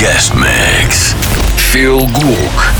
Guest Mix. Felguk.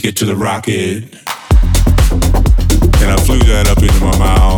ticket to the rocket. And I flew that up into my mouth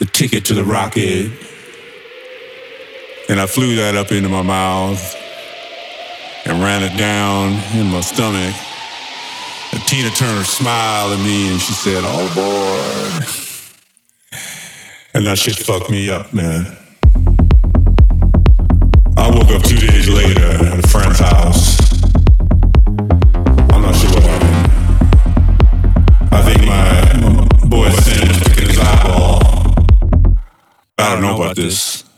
the ticket to the rocket. And I flew that up into my mouth and ran it down in my stomach. And Tina Turner smiled at me and she said, oh, All aboard. And that shit fucked me up, man. I woke up two days later at a friend's house. Know about this. I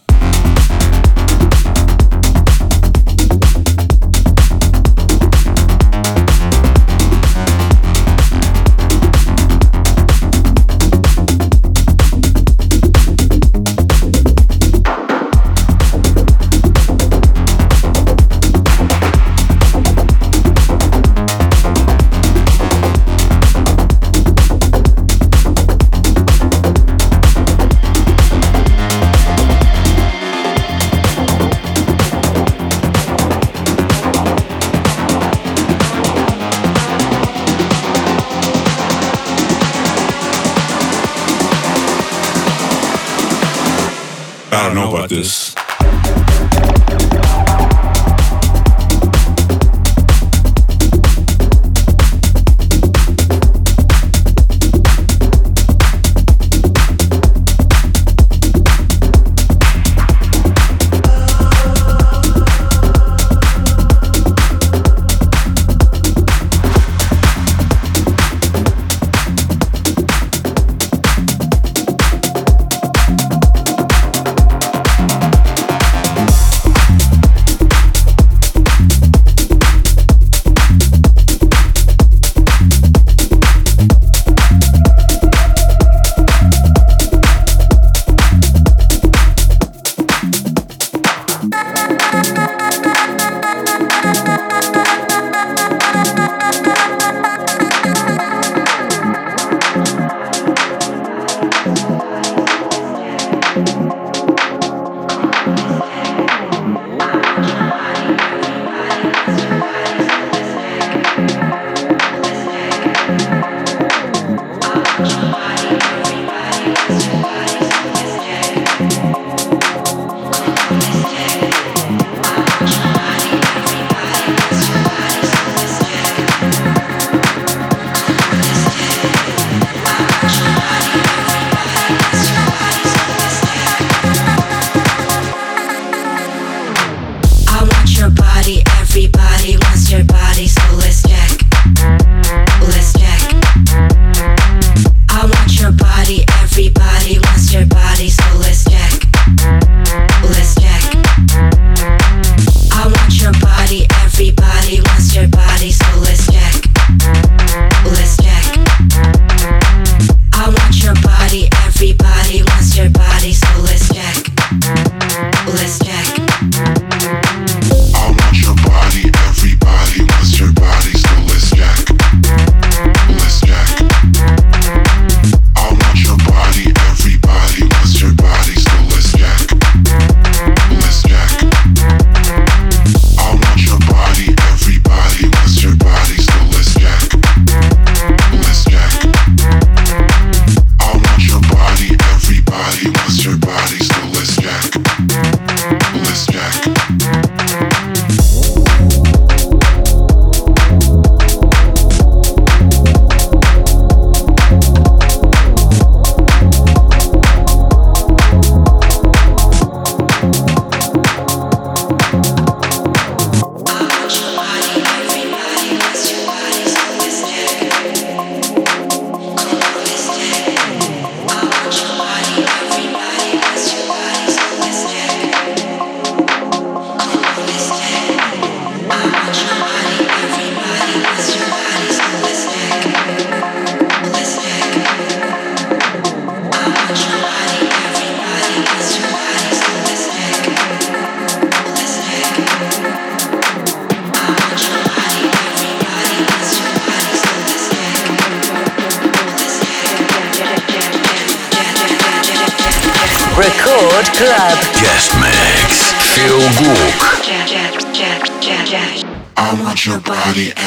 your body's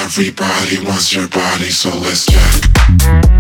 Everybody wants your body, so let's check.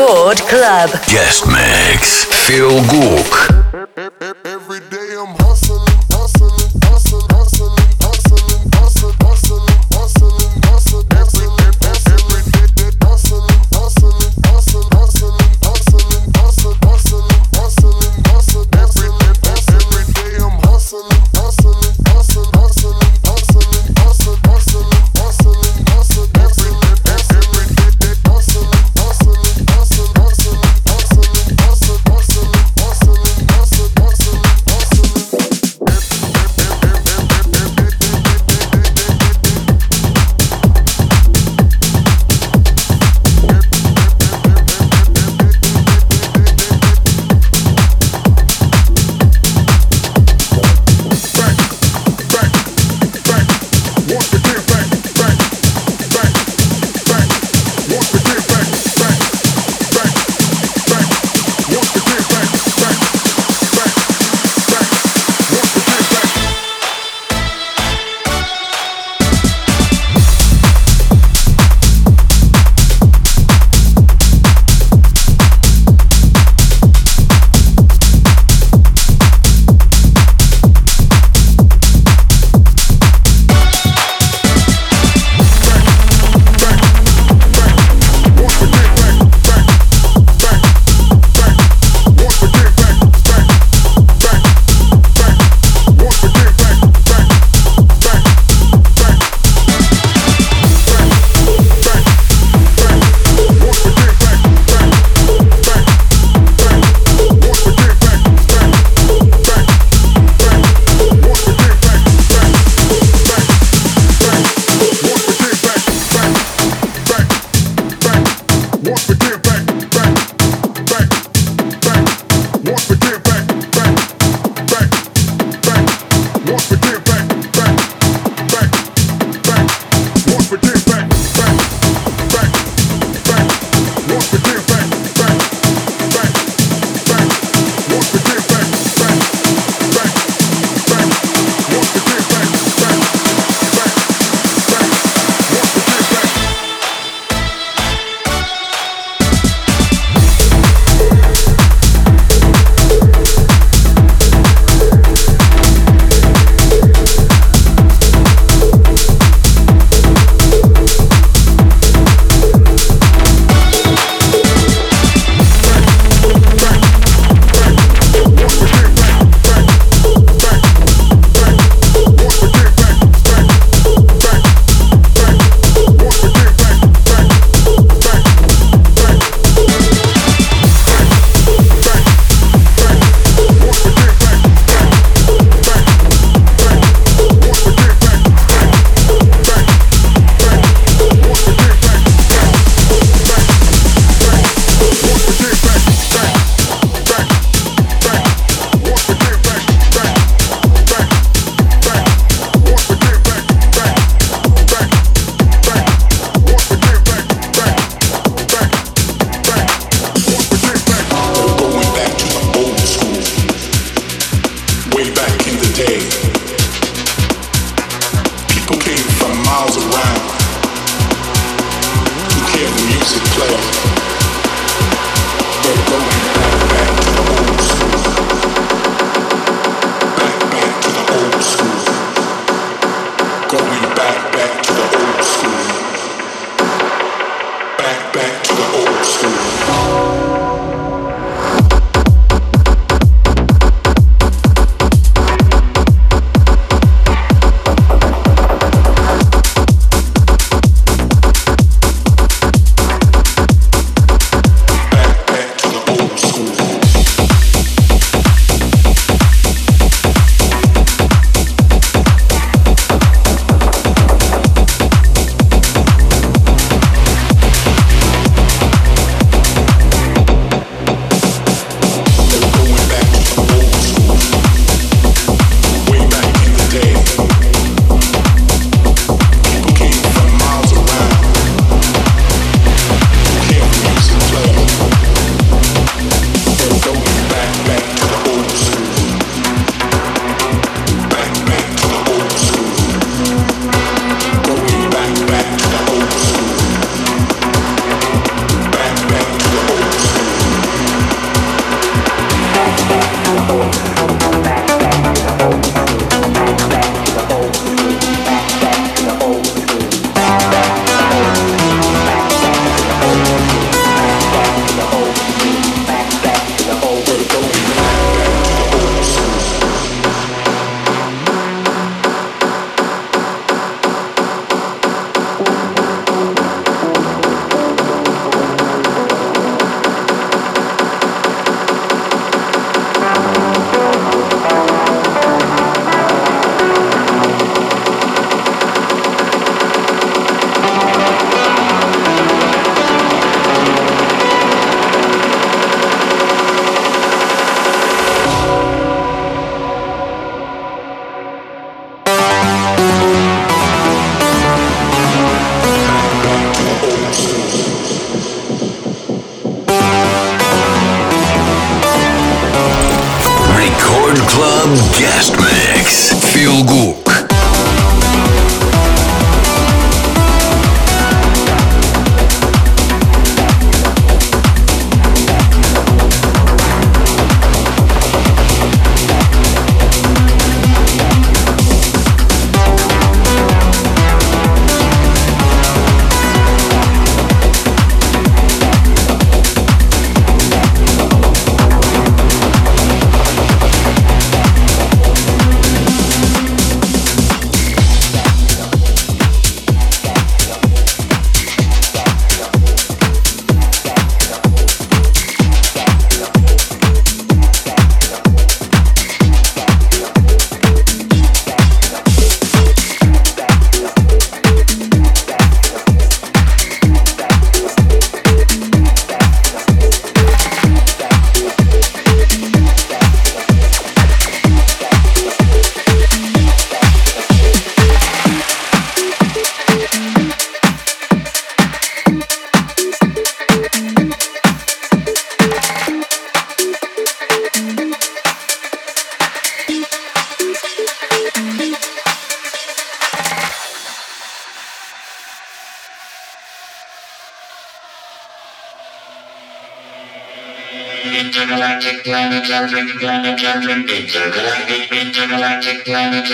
Record Club. Guest Mix. Felguk.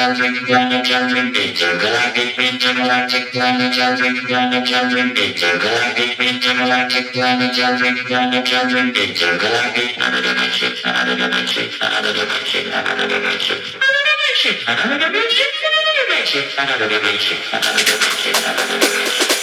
children, planetchildren, intergalactic, intergalactic, planetchildren, planetchildren, intergalactic, intergalactic, planetchildren, planetchildren, intergalactic, another dimension, another dimension, another dimension, another dimension, another dimension, another dimension, another dimension, another dimension, another dimension, another dimension.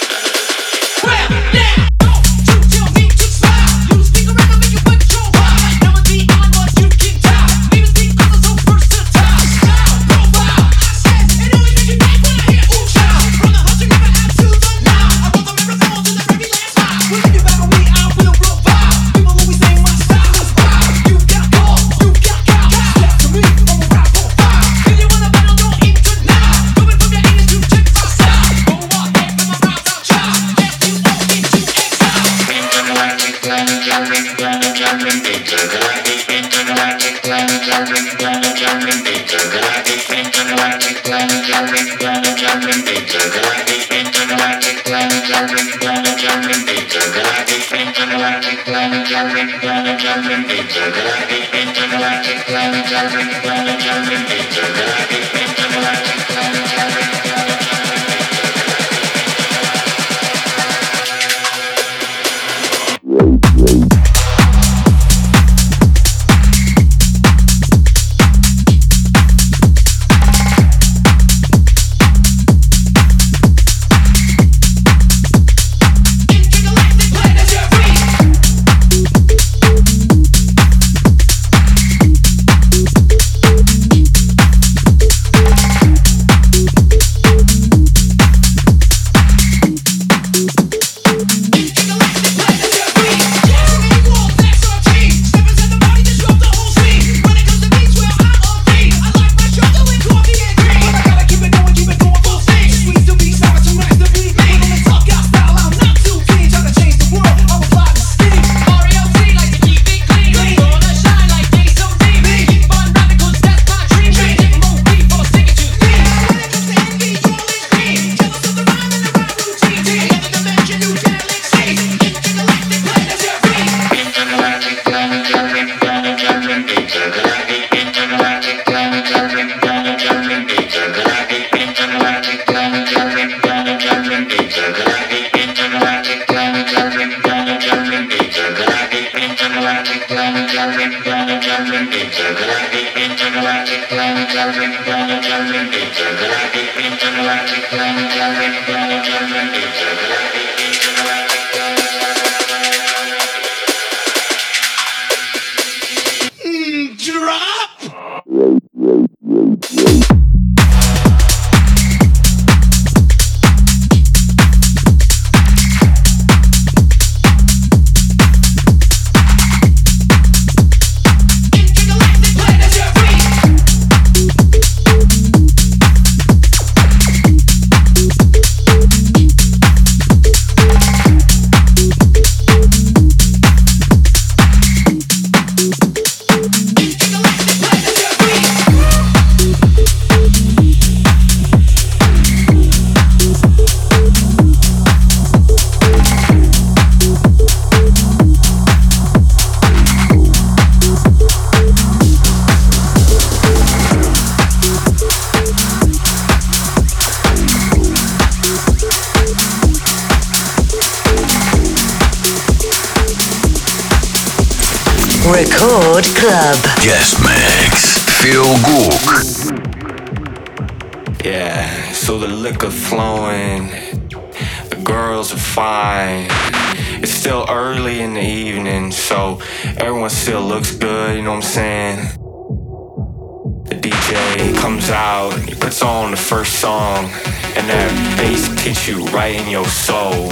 Record Club. Yes, Max. Felguk. Yeah, so the liquor flowing. The girls are fine. It's still early in the evening, so everyone still looks good, you know what I'm saying? The DJ comes out, he puts on the first song, and that bass hits you right in your soul.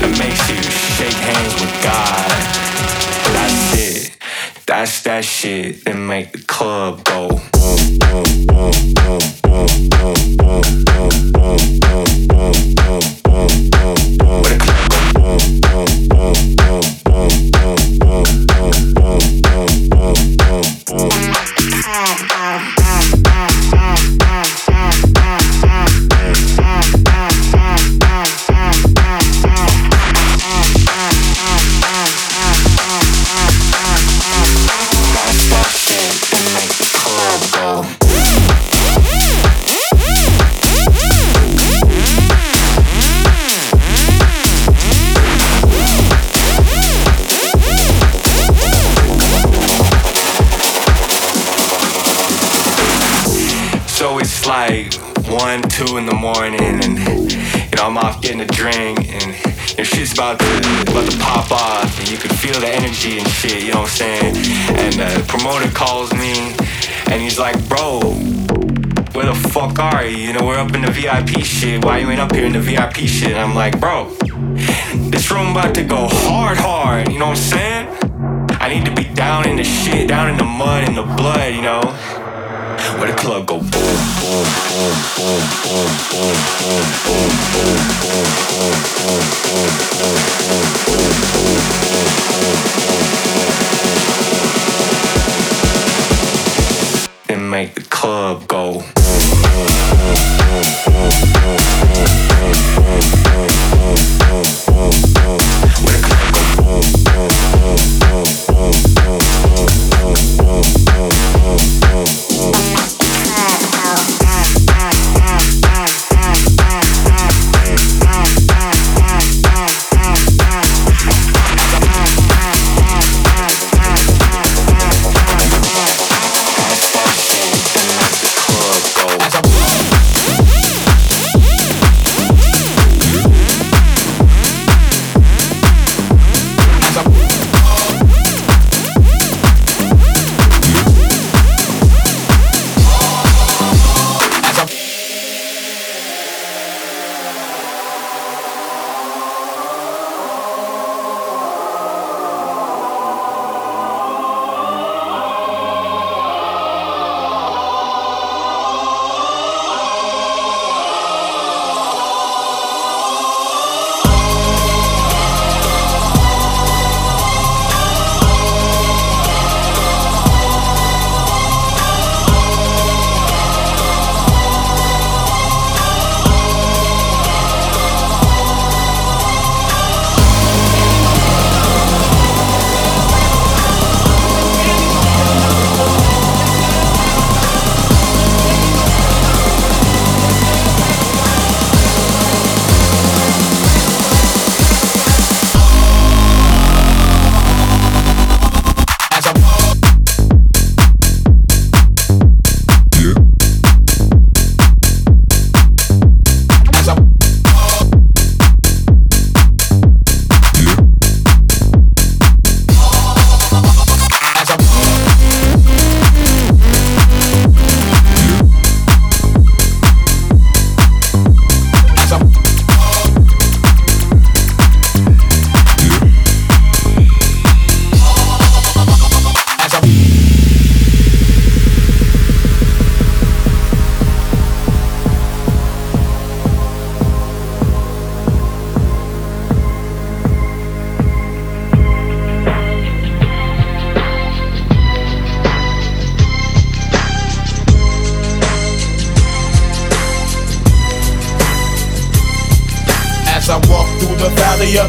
It makes you shake hands with God. That's that shit that make the club go. Boom, boom, boom, boom, boom, boom, boom. About to about to pop off, and you can feel the energy and shit. You know what I'm saying? And the promoter calls me, and he's like, "Bro, where the fuck are you? You know, we're up in the VIP shit. Why you ain't up here in the VIP shit?" And I'm like, "Bro, this room about to go hard, hard. You know what I'm saying? I need to be down in the shit, down in the mud, in the blood. You know." Where the club go boom, boom, boom, boom, boom, boom, boom, boom, boom, boom, boom, boom, boom, boom, boom, boom, boom, boom, boom, boom. And make the club go. Where the club go club go.